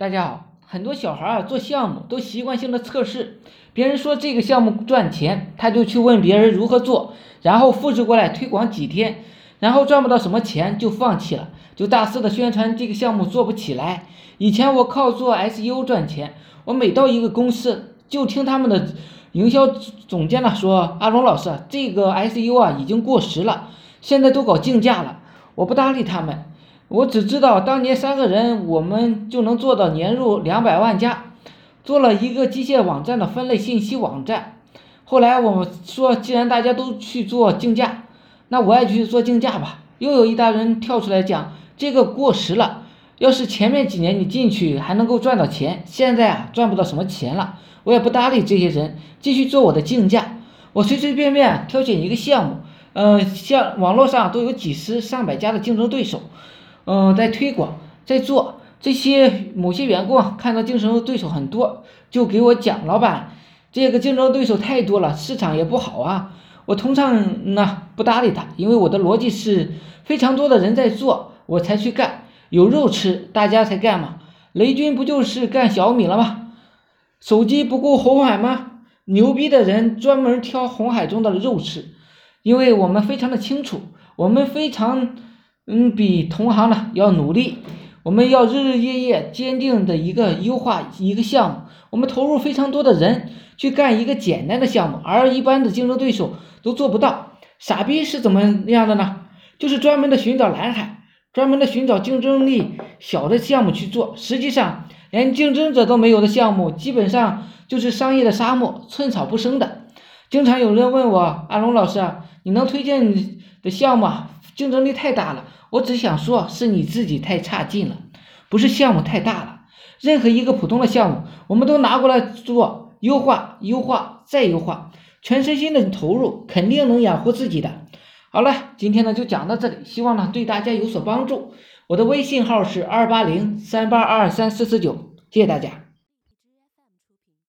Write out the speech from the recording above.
大家好，很多小孩啊做项目都习惯性的测试，别人说这个项目赚钱，他就去问别人如何做，然后复制过来推广几天，然后赚不到什么钱就放弃了，就大肆的宣传这个项目做不起来。以前我靠做 SEO 赚钱，我每到一个公司就听他们的营销总监呢说，阿龙老师这个 SEO 啊已经过时了，现在都搞竞价了，我不搭理他们。我只知道当年三个人，我们就能做到年入两百万加，做了一个机械网站的分类信息网站。后来我们说，既然大家都去做竞价，那我也去做竞价吧。又有一大人跳出来讲，这个过时了。要是前面几年你进去还能够赚到钱，现在啊赚不到什么钱了。我也不搭理这些人，继续做我的竞价。我随随便便挑选一个项目，呃，像网络上都有几十上百家的竞争对手。嗯，在推广，在做这些某些员工啊看到竞争对手很多，就给我讲，老板，这个竞争对手太多了，市场也不好啊。我通常呢不搭理他，因为我的逻辑是非常多的人在做，我才去干，有肉吃，大家才干嘛。雷军不就是干小米了吗？手机不够红海吗？牛逼的人专门挑红海中的肉吃，因为我们非常的清楚，我们非常。嗯，比同行呢要努力，我们要日日夜夜坚定的一个优化一个项目，我们投入非常多的人去干一个简单的项目，而一般的竞争对手都做不到。傻逼是怎么样的呢？就是专门的寻找蓝海，专门的寻找竞争力小的项目去做，实际上连竞争者都没有的项目，基本上就是商业的沙漠，寸草不生的。经常有人问我，阿龙老师，你能推荐的项目竞争力太大了？我只想说，是你自己太差劲了，不是项目太大了。任何一个普通的项目，我们都拿过来做优化、优化再优化，全身心的投入，肯定能养活自己的。好了，今天呢就讲到这里，希望呢对大家有所帮助。我的微信号是二八零三八二三四四九，谢谢大家。